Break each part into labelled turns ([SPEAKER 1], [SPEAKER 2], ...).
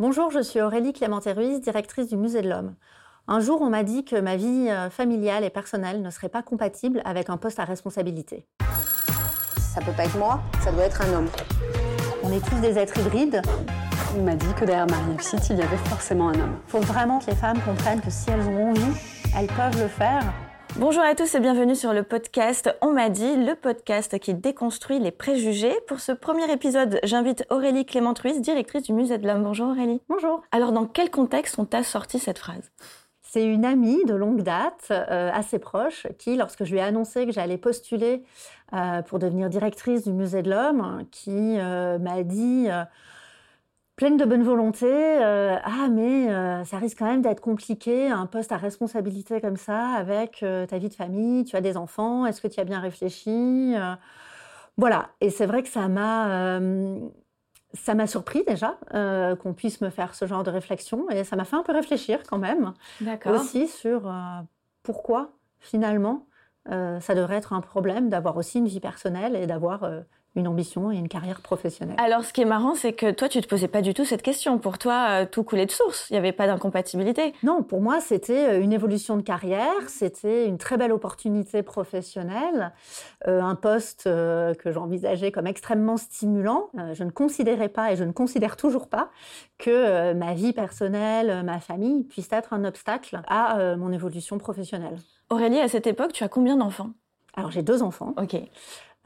[SPEAKER 1] Bonjour, je suis Aurélie Clémenté-Ruiz, directrice du Musée de l'Homme. Un jour, on m'a dit que ma vie euh, familiale et personnelle ne serait pas compatible avec un poste à responsabilité.
[SPEAKER 2] Ça peut pas être moi, ça doit être un homme.
[SPEAKER 1] On est tous des êtres hybrides.
[SPEAKER 2] On m'a dit que derrière ma réussite, il y avait forcément un homme.
[SPEAKER 1] Il faut vraiment que les femmes comprennent que si elles ont envie, elles peuvent le faire.
[SPEAKER 3] Bonjour à tous et bienvenue sur le podcast On m'a dit, le podcast qui déconstruit les préjugés. Pour ce premier épisode, j'invite Aurélie Clément Ruiz, directrice du Musée de l'Homme. Bonjour Aurélie.
[SPEAKER 1] Bonjour.
[SPEAKER 3] Alors dans quel contexte on t'a sorti cette phrase?
[SPEAKER 1] C'est une amie de longue date, euh, assez proche, qui, lorsque je lui ai annoncé que j'allais postuler euh, pour devenir directrice du Musée de l'Homme, qui euh, m'a dit pleine de bonne volonté. Euh, ah, mais euh, ça risque quand même d'être compliqué, un poste à responsabilité comme ça, avec euh, ta vie de famille, tu as des enfants, est-ce que tu as bien réfléchi Voilà, et c'est vrai que ça m'a... ça m'a surpris déjà qu'on puisse me faire ce genre de réflexion et ça m'a fait un peu réfléchir quand même aussi sur pourquoi finalement ça devrait être un problème d'avoir aussi une vie personnelle et d'avoir une ambition et une carrière professionnelle.
[SPEAKER 3] Alors, ce qui est marrant, c'est que toi, tu te posais pas du tout cette question. Pour toi, euh, tout coulait de source. Il n'y avait pas d'incompatibilité.
[SPEAKER 1] Non, pour moi, c'était euh, une évolution de carrière. C'était une très belle opportunité professionnelle, euh, un poste que j'envisageais comme extrêmement stimulant. je ne considérais pas et je ne considère toujours pas que ma vie personnelle, ma famille puisse être un obstacle à mon évolution professionnelle.
[SPEAKER 3] Aurélie, à cette époque, tu as combien d'enfants?
[SPEAKER 1] Alors, j'ai deux enfants.
[SPEAKER 3] Ok.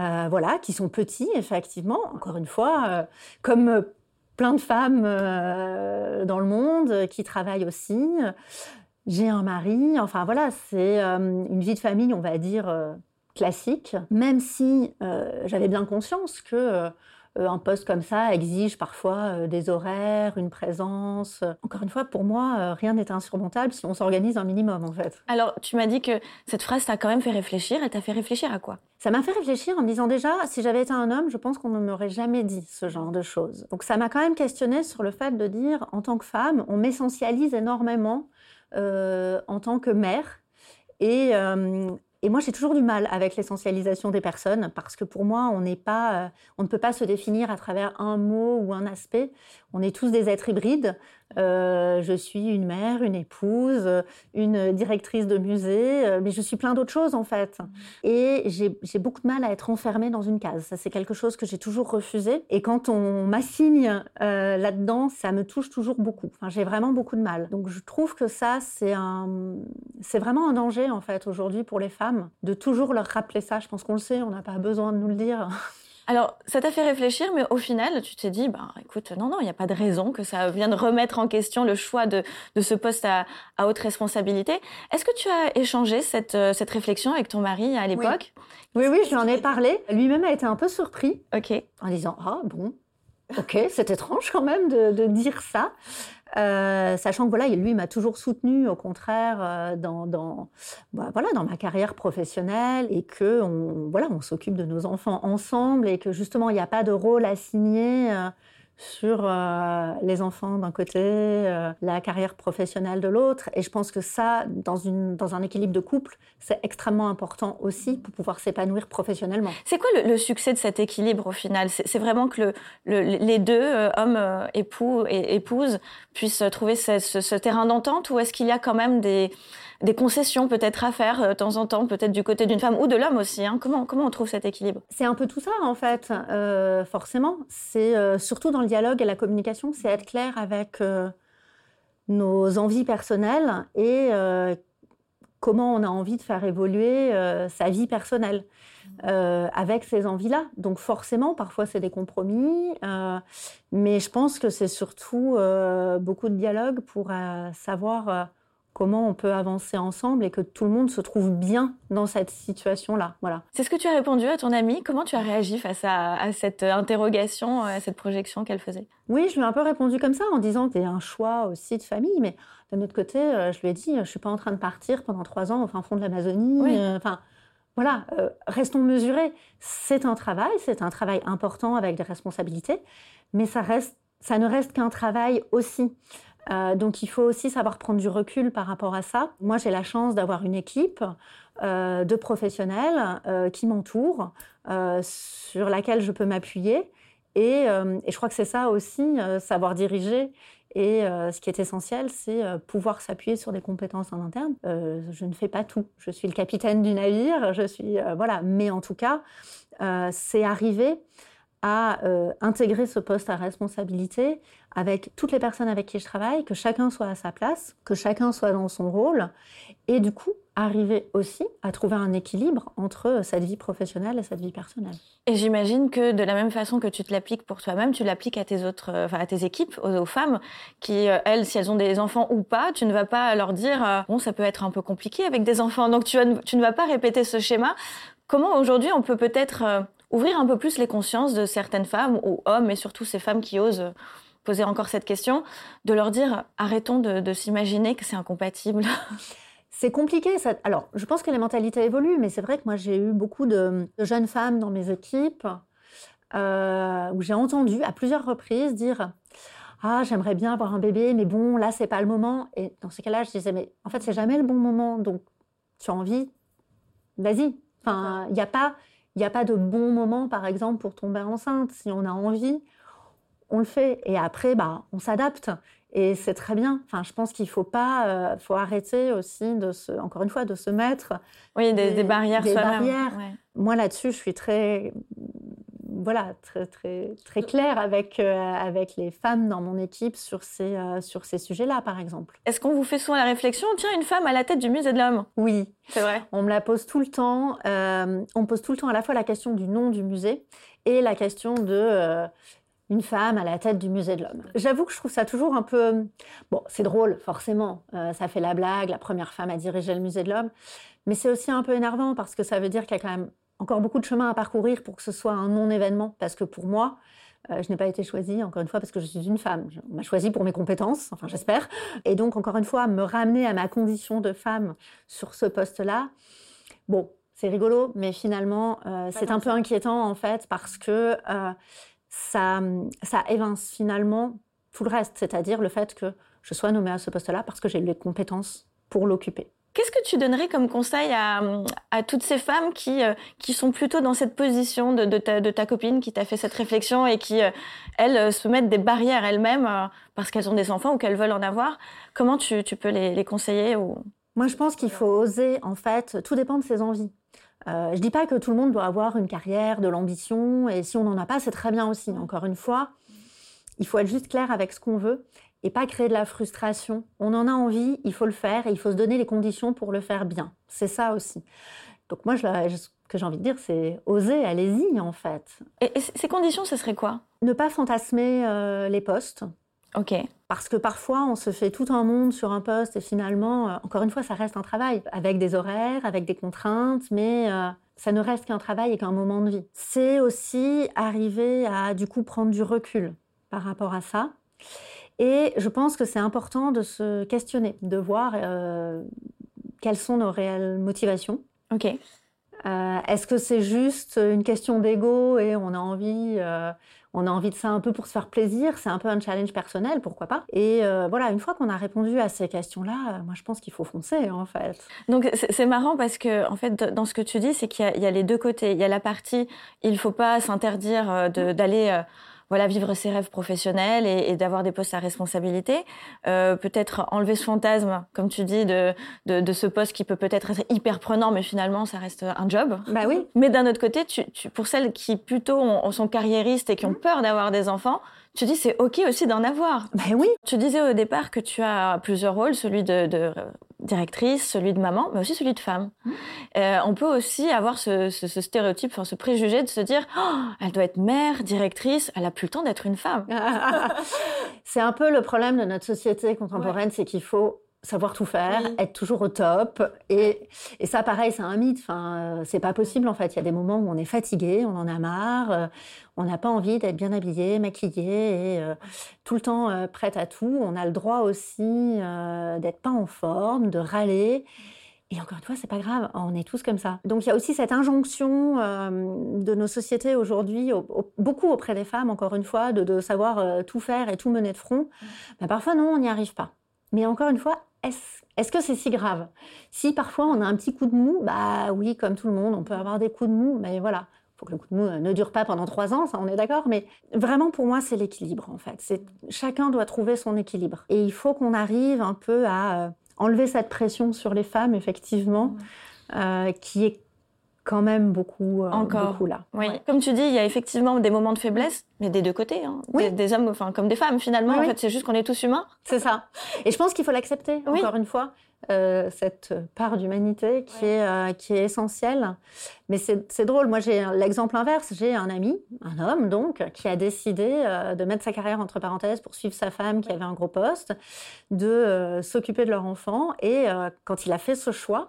[SPEAKER 1] Euh, voilà, qui sont petits, effectivement. Encore une fois, euh, comme plein de femmes euh, dans le monde qui travaillent aussi. J'ai un mari. Enfin voilà, c'est une vie de famille, on va dire classique. Même si j'avais bien conscience que euh, un poste comme ça exige parfois euh, des horaires, une présence. Encore une fois, pour moi, euh, rien n'est insurmontable si on s'organise un minimum, en fait.
[SPEAKER 3] Alors, tu m'as dit que cette phrase t'a quand même fait réfléchir. Elle t'a fait réfléchir à quoi?
[SPEAKER 1] Ça m'a fait réfléchir en me disant déjà, si j'avais été un homme, je pense qu'on ne m'aurait jamais dit ce genre de choses. Donc, ça m'a quand même questionné sur le fait de dire, en tant que femme, on m'essentialise énormément en tant que mère. Et, et moi, j'ai toujours du mal avec l'essentialisation des personnes parce que pour moi, on n'est pas, euh, on ne peut pas se définir à travers un mot ou un aspect. On est tous des êtres hybrides. Euh, je suis une mère, une épouse, une directrice de musée, euh, mais je suis plein d'autres choses en fait. Et j'ai beaucoup de mal à être enfermée dans une case. Ça, c'est quelque chose que j'ai toujours refusé. Et quand on m'assigne euh, là-dedans, ça me touche toujours beaucoup. Enfin, j'ai vraiment beaucoup de mal. Donc, je trouve que ça, c'est vraiment un danger en fait aujourd'hui pour les femmes de toujours leur rappeler ça. Je pense qu'on le sait, on n'a pas besoin de nous le dire.
[SPEAKER 3] Alors, ça t'a fait réfléchir, mais au final, tu t'es dit, bah, écoute, non, non, il n'y a pas de raison que ça vienne remettre en question le choix de, de ce poste à, à haute responsabilité. Est-ce que tu as échangé cette, euh, cette réflexion avec ton mari à l'époque?
[SPEAKER 1] Oui, oui, je lui en ai parlé. Lui-même a été un peu surpris.
[SPEAKER 3] Ok.
[SPEAKER 1] En disant, ah bon, ok, c'est étrange quand même de, de dire ça. Euh, sachant que voilà, lui m'a toujours soutenu, au contraire, euh, dans, dans bah, voilà, dans ma carrière professionnelle, et que on, voilà, on s'occupe de nos enfants ensemble, et que justement, il n'y a pas de rôle assigné. Euh, sur euh, les enfants d'un côté, euh, la carrière professionnelle de l'autre. Et je pense que ça, dans, une, dans un équilibre de couple, c'est extrêmement important aussi pour pouvoir s'épanouir professionnellement.
[SPEAKER 3] C'est quoi le, succès de cet équilibre au final? C'est vraiment que le, les deux, euh, hommes, époux et épouses, puissent trouver ce, ce terrain d'entente ou est-ce qu'il y a quand même des des concessions peut-être à faire euh, de temps en temps, peut-être du côté d'une femme ou de l'homme aussi. Hein? Comment, comment on trouve cet équilibre?
[SPEAKER 1] C'est un peu tout ça en fait, euh, forcément. C'est euh, surtout dans le dialogue et la communication, c'est être clair avec nos envies personnelles et comment on a envie de faire évoluer sa vie personnelle avec ces envies-là. Donc forcément, parfois c'est des compromis, mais je pense que c'est surtout beaucoup de dialogue pour savoir comment on peut avancer ensemble et que tout le monde se trouve bien dans cette situation-là. Voilà.
[SPEAKER 3] C'est ce que tu as répondu à ton amie. Comment tu as réagi face à, cette interrogation, à cette projection qu'elle faisait?
[SPEAKER 1] Oui, je lui ai un peu répondu comme ça en disant que c'est un choix aussi de famille, mais d'un autre côté, euh, je lui ai dit, je suis pas en train de partir pendant trois ans au fin fond de l'Amazonie. Euh, enfin. voilà, euh, restons mesurés. C'est un travail, c'est un travail important avec des responsabilités, mais ça reste, ça ne reste qu'un travail aussi. Euh, donc il faut aussi savoir prendre du recul par rapport à ça. Moi j'ai la chance d'avoir une équipe euh, de professionnels euh, qui m'entourent, sur laquelle je peux m'appuyer. Et, et, je crois que c'est ça aussi, savoir diriger Et ce qui est essentiel, c'est pouvoir s'appuyer sur des compétences en interne. Je ne fais pas tout. Je suis le capitaine du navire, je suis voilà. Mais en tout cas, c'est arriver à intégrer ce poste à responsabilité avec toutes les personnes avec qui je travaille, que chacun soit à sa place, que chacun soit dans son rôle, et du coup arriver aussi à trouver un équilibre entre cette vie professionnelle et cette vie personnelle.
[SPEAKER 3] Et j'imagine que de la même façon que tu te l'appliques pour toi-même, tu l'appliques à tes autres, enfin à tes équipes, aux, femmes qui, euh, elles, si elles ont des enfants ou pas, tu ne vas pas leur dire euh, bon, ça peut être un peu compliqué avec des enfants, donc tu, ne vas pas répéter ce schéma. Comment aujourd'hui on peut peut-être euh, ouvrir un peu plus les consciences de certaines femmes ou hommes, et surtout ces femmes qui osent poser encore cette question, de leur dire arrêtons de, s'imaginer que c'est incompatible.
[SPEAKER 1] C'est compliqué. Ça... Alors, je pense que les mentalités évoluent, mais c'est vrai que moi, j'ai eu beaucoup de, jeunes femmes dans mes équipes euh, où j'ai entendu à plusieurs reprises dire ah j'aimerais bien avoir un bébé mais bon là c'est pas le moment et dans ces cas-là je disais mais en fait c'est jamais le bon moment donc tu as envie vas-y. Enfin il n'y a pas il n'y a pas de bon moment par exemple pour tomber enceinte si on a envie on le fait. Et après, bah, on s'adapte. Et c'est très bien. Enfin, je pense qu'il faut pas, euh, faut arrêter aussi de se, encore une fois, de se mettre.
[SPEAKER 3] Oui, des, barrières
[SPEAKER 1] des barrières. Moi là-dessus, je suis très, voilà, très très très claire avec euh, avec les femmes dans mon équipe sur ces euh, sur ces sujets-là, par exemple.
[SPEAKER 3] Est-ce qu'on vous fait souvent la réflexion, tiens, une femme à la tête du musée de l'homme?
[SPEAKER 1] Oui,
[SPEAKER 3] c'est vrai.
[SPEAKER 1] On me la pose tout le temps. on pose tout le temps à la fois la question du nom du musée et la question de une femme à la tête du musée de l'homme. J'avoue que je trouve ça toujours un peu... Bon, c'est drôle, forcément, euh, ça fait la blague, la première femme à diriger le musée de l'homme, mais c'est aussi un peu énervant parce que ça veut dire qu'il y a quand même encore beaucoup de chemin à parcourir pour que ce soit un non-événement, parce que pour moi, euh, je n'ai pas été choisie, encore une fois, parce que je suis une femme. On m'a choisie pour mes compétences, enfin j'espère. Et donc, encore une fois, me ramener à ma condition de femme sur ce poste-là, bon, c'est rigolo, mais finalement, euh, c'est un peu inquiétant, en fait, parce que ça, ça évince finalement tout le reste, c'est-à-dire le fait que je sois nommée à ce poste-là parce que j'ai les compétences pour l'occuper.
[SPEAKER 3] Qu'est-ce que tu donnerais comme conseil à, toutes ces femmes qui, euh, qui sont plutôt dans cette position de, de, ta, copine qui t'a fait cette réflexion et qui, euh, elles, euh, se mettent des barrières elles-mêmes parce qu'elles ont des enfants ou qu'elles veulent en avoir? Comment tu, peux les, conseiller ou...
[SPEAKER 1] Moi, je pense qu'il faut oser, en fait, tout dépend de ses envies. Je ne dis pas que tout le monde doit avoir une carrière, de l'ambition, et si on n'en a pas, c'est très bien aussi. Encore une fois, il faut être juste clair avec ce qu'on veut et pas créer de la frustration. On en a envie, il faut le faire et il faut se donner les conditions pour le faire bien. C'est ça aussi. Donc moi, ce que j'ai envie de dire, c'est oser, allez-y en fait.
[SPEAKER 3] Et, ces conditions, ce serait quoi?
[SPEAKER 1] Ne pas fantasmer euh, les postes.
[SPEAKER 3] Ok.
[SPEAKER 1] Parce que parfois, on se fait tout un monde sur un poste et finalement, euh, encore une fois, ça reste un travail, avec des horaires, avec des contraintes, mais euh, ça ne reste qu'un travail et qu'un moment de vie. C'est aussi arriver à, du coup, prendre du recul par rapport à ça. Et je pense que c'est important de se questionner, de voir euh, quelles sont nos réelles motivations.
[SPEAKER 3] Ok.
[SPEAKER 1] Est-ce que c'est juste une question d'ego et on a envie, on a envie de ça un peu pour se faire plaisir, c'est un peu un challenge personnel, pourquoi pas? Et euh, voilà, une fois qu'on a répondu à ces questions-là, euh, moi je pense qu'il faut foncer en fait.
[SPEAKER 3] Donc c'est marrant parce que en fait dans ce que tu dis, c'est qu'il y, a les deux côtés. Il y a la partie, il faut pas s'interdire euh, d'aller voilà, vivre ses rêves professionnels et, d'avoir des postes à responsabilité. Euh, peut-être enlever ce fantasme, comme tu dis, de, de, ce poste qui peut peut-être être hyper prenant, mais finalement, ça reste un job.
[SPEAKER 1] Bah oui.
[SPEAKER 3] Mais d'un autre côté, tu, pour celles qui plutôt sont carriéristes et qui ont mmh. peur d'avoir des enfants, tu dis c'est ok aussi d'en avoir.
[SPEAKER 1] Ben oui.
[SPEAKER 3] Tu disais au départ que tu as plusieurs rôles, celui de, directrice, celui de maman, mais aussi celui de femme. Mmh. Euh, on peut aussi avoir ce, stéréotype, enfin, ce préjugé de se dire oh, elle doit être mère, directrice, elle a plus le temps d'être une femme.
[SPEAKER 1] c'est un peu le problème de notre société contemporaine, c'est qu'il faut savoir tout faire, être toujours au top. Et, et ça, pareil, c'est un mythe. Enfin, euh, c'est pas possible en fait. Il y a des moments où on est fatigué, on en a marre, euh, on n'a pas envie d'être bien habillé, maquillé et euh, tout le temps prête à tout. On a le droit aussi d'être pas en forme, de râler. Et encore une fois, c'est pas grave, on est tous comme ça. Donc il y a aussi cette injonction de nos sociétés aujourd'hui, beaucoup auprès des femmes, encore une fois, de, de savoir tout faire et tout mener de front. Mais parfois, non, on n'y arrive pas. Mais encore une fois, est-ce que c'est si grave? Si parfois on a un petit coup de mou, bah oui, comme tout le monde, on peut avoir des coups de mou, mais voilà, faut que le coup de mou ne dure pas pendant trois ans, ça on est d'accord, mais vraiment pour moi c'est l'équilibre en fait. C'est chacun doit trouver son équilibre. Et il faut qu'on arrive un peu à enlever cette pression sur les femmes effectivement, qui est quand même beaucoup,
[SPEAKER 3] Encore.
[SPEAKER 1] beaucoup là.
[SPEAKER 3] Oui. Comme tu dis, il y a effectivement des moments de faiblesse, mais des deux côtés, hein. des, hommes, enfin comme des femmes finalement. en fait, c'est juste qu'on est tous humains.
[SPEAKER 1] C'est ça. Et je pense qu'il faut l'accepter. Encore une fois, euh, cette part d'humanité qui, est, euh, qui est essentielle. Mais c'est drôle, moi j'ai l'exemple inverse, j'ai un ami, un homme donc, qui a décidé euh, de mettre sa carrière entre parenthèses pour suivre sa femme qui avait un gros poste, de s'occuper de leur enfant. Et quand il a fait ce choix,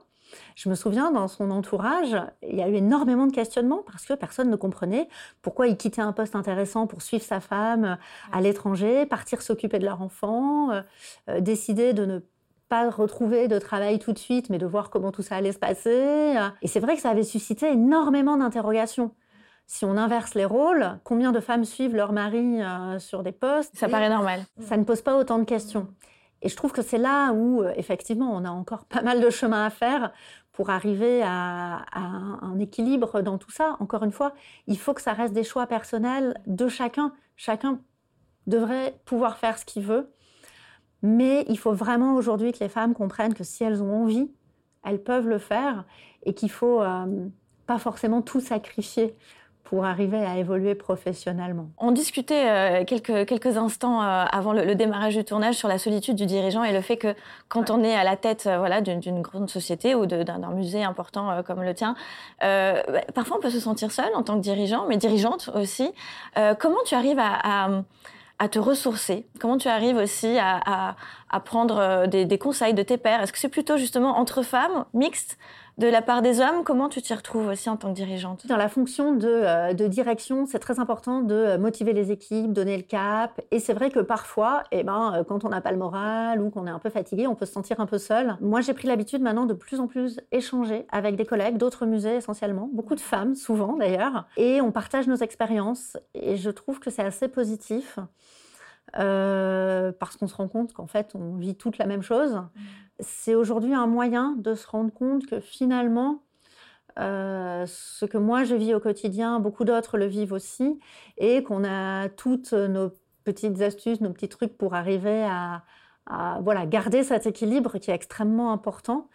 [SPEAKER 1] je me souviens, dans son entourage, il y a eu énormément de questionnements parce que personne ne comprenait pourquoi il quittait un poste intéressant pour suivre sa femme à l'étranger, partir s'occuper de leur enfant, décider de ne pas retrouver de travail tout de suite, mais de voir comment tout ça allait se passer. Et c'est vrai que ça avait suscité énormément d'interrogations. Si on inverse les rôles, combien de femmes suivent leur mari euh, sur des postes?
[SPEAKER 3] Ça paraît normal.
[SPEAKER 1] Ça ne pose pas autant de questions. Et je trouve que c'est là où, euh, effectivement, on a encore pas mal de chemin à faire pour arriver à, un équilibre dans tout ça. Encore une fois, il faut que ça reste des choix personnels de chacun. Chacun devrait pouvoir faire ce qu'il veut. Mais il faut vraiment aujourd'hui que les femmes comprennent que si elles ont envie, elles peuvent le faire et qu'il faut euh, pas forcément tout sacrifier pour arriver à évoluer professionnellement.
[SPEAKER 3] On discutait euh, quelques, quelques instants euh, avant le, démarrage du tournage sur la solitude du dirigeant et le fait que quand on est à la tête voilà, d'une grande société ou d'un musée important comme le tien, bah, parfois on peut se sentir seul en tant que dirigeant, mais dirigeante aussi. comment tu arrives à à te ressourcer? Comment tu arrives aussi à, prendre euh, des, conseils de tes pairs Est-ce que c'est plutôt justement entre femmes, mixtes, de la part des hommes? Comment tu t'y retrouves aussi en tant que dirigeante?
[SPEAKER 1] Dans la fonction de, euh, direction, c'est très important de euh, motiver les équipes, donner le cap. Et c'est vrai que parfois, eh ben, quand on n'a pas le moral ou qu'on est un peu fatigué, on peut se sentir un peu seul. Moi, j'ai pris l'habitude maintenant de plus en plus échanger avec des collègues d'autres musées essentiellement, beaucoup de femmes souvent d'ailleurs, et on partage nos expériences. Et je trouve que c'est assez positif. Euh, parce qu'on se rend compte qu'en fait, on vit toute la même chose. C'est aujourd'hui un moyen de se rendre compte que finalement, euh, ce que moi je vis au quotidien, beaucoup d'autres le vivent aussi, et qu'on a toutes nos petites astuces, nos petits trucs pour arriver à, à voilà, garder cet équilibre qui est extrêmement important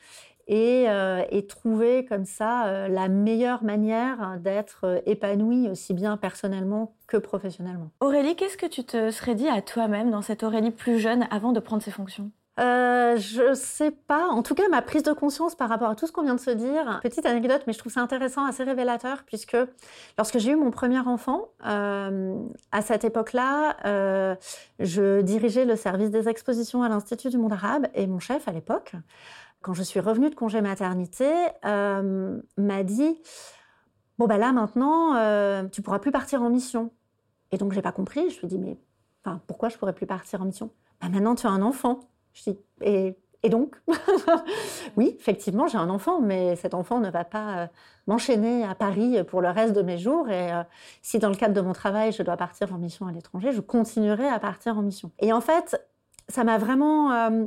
[SPEAKER 1] euh, et, trouver comme ça euh, la meilleure manière d'être euh, épanoui aussi bien personnellement que professionnellement.
[SPEAKER 3] Aurélie, qu'est-ce que tu te serais dit à toi-même dans cette Aurélie plus jeune avant de prendre ses fonctions?
[SPEAKER 1] Euh, je sais pas. En tout cas, ma prise de conscience par rapport à tout ce qu'on vient de se dire. Petite anecdote, mais je trouve ça intéressant, assez révélateur, puisque lorsque j'ai eu mon premier enfant, à cette époque-là, je dirigeais le service des expositions à l'Institut du monde arabe et mon chef à l'époque quand je suis revenue de congé maternité, euh, m'a dit Bon, bah là, maintenant, euh, tu pourras plus partir en mission. Et donc, j'ai pas compris. Je lui ai dit Mais enfin, pourquoi je pourrais plus partir en mission? Bah, Maintenant, tu as un enfant. Je dis Et, et donc Oui, effectivement, j'ai un enfant, mais cet enfant ne va pas euh, m'enchaîner à Paris pour le reste de mes jours. Et euh, si, dans le cadre de mon travail, je dois partir en mission à l'étranger, je continuerai à partir en mission. Et en fait, ça m'a vraiment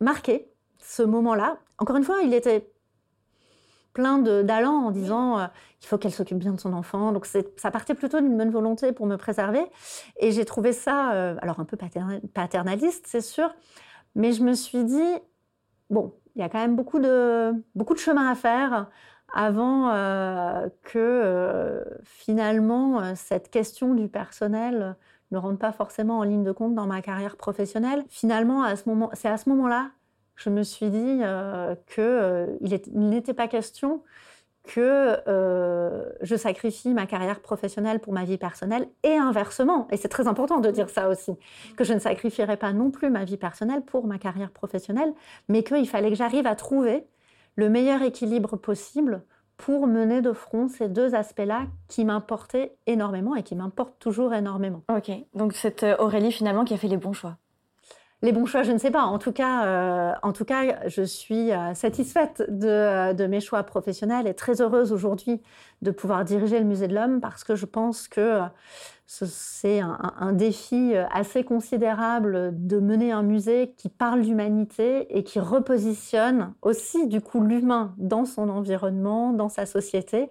[SPEAKER 1] marqué ce moment-là. Encore une fois, il était plein d'allants en disant euh, qu'il faut qu'elle s'occupe bien de son enfant. Donc ça partait plutôt d'une bonne volonté pour me préserver. Et j'ai trouvé ça, euh, alors un peu paternaliste, c'est sûr, mais je me suis dit, bon, il y a quand même beaucoup de, beaucoup de chemin à faire avant euh, que finalement cette question du personnel ne rentre pas forcément en ligne de compte dans ma carrière professionnelle. Finalement, à ce moment, c'est à ce moment-là je me suis dit euh, qu'il euh, n'était pas question que euh, je sacrifie ma carrière professionnelle pour ma vie personnelle et inversement. Et c'est très important de dire ça aussi, que je ne sacrifierais pas non plus ma vie personnelle pour ma carrière professionnelle, mais qu'il fallait que j'arrive à trouver le meilleur équilibre possible pour mener de front ces deux aspects-là qui m'importaient énormément et qui m'importent toujours énormément.
[SPEAKER 3] Ok, donc c'est Aurélie finalement qui a fait les bons choix.
[SPEAKER 1] Les bons choix, je ne sais pas. En tout cas, euh, je suis euh, satisfaite de, de, mes choix professionnels et très heureuse aujourd'hui de pouvoir diriger le Musée de l'Homme parce que je pense que euh, c'est un, un, défi assez considérable de mener un musée qui parle d'humanité et qui repositionne aussi du coup l'humain dans son environnement, dans sa société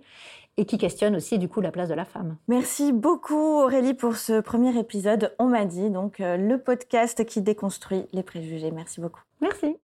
[SPEAKER 1] et qui questionne aussi du coup la place de la femme.
[SPEAKER 3] Merci beaucoup Aurélie pour ce premier épisode. On m'a dit donc le podcast qui déconstruit les préjugés. Merci beaucoup.
[SPEAKER 1] Merci.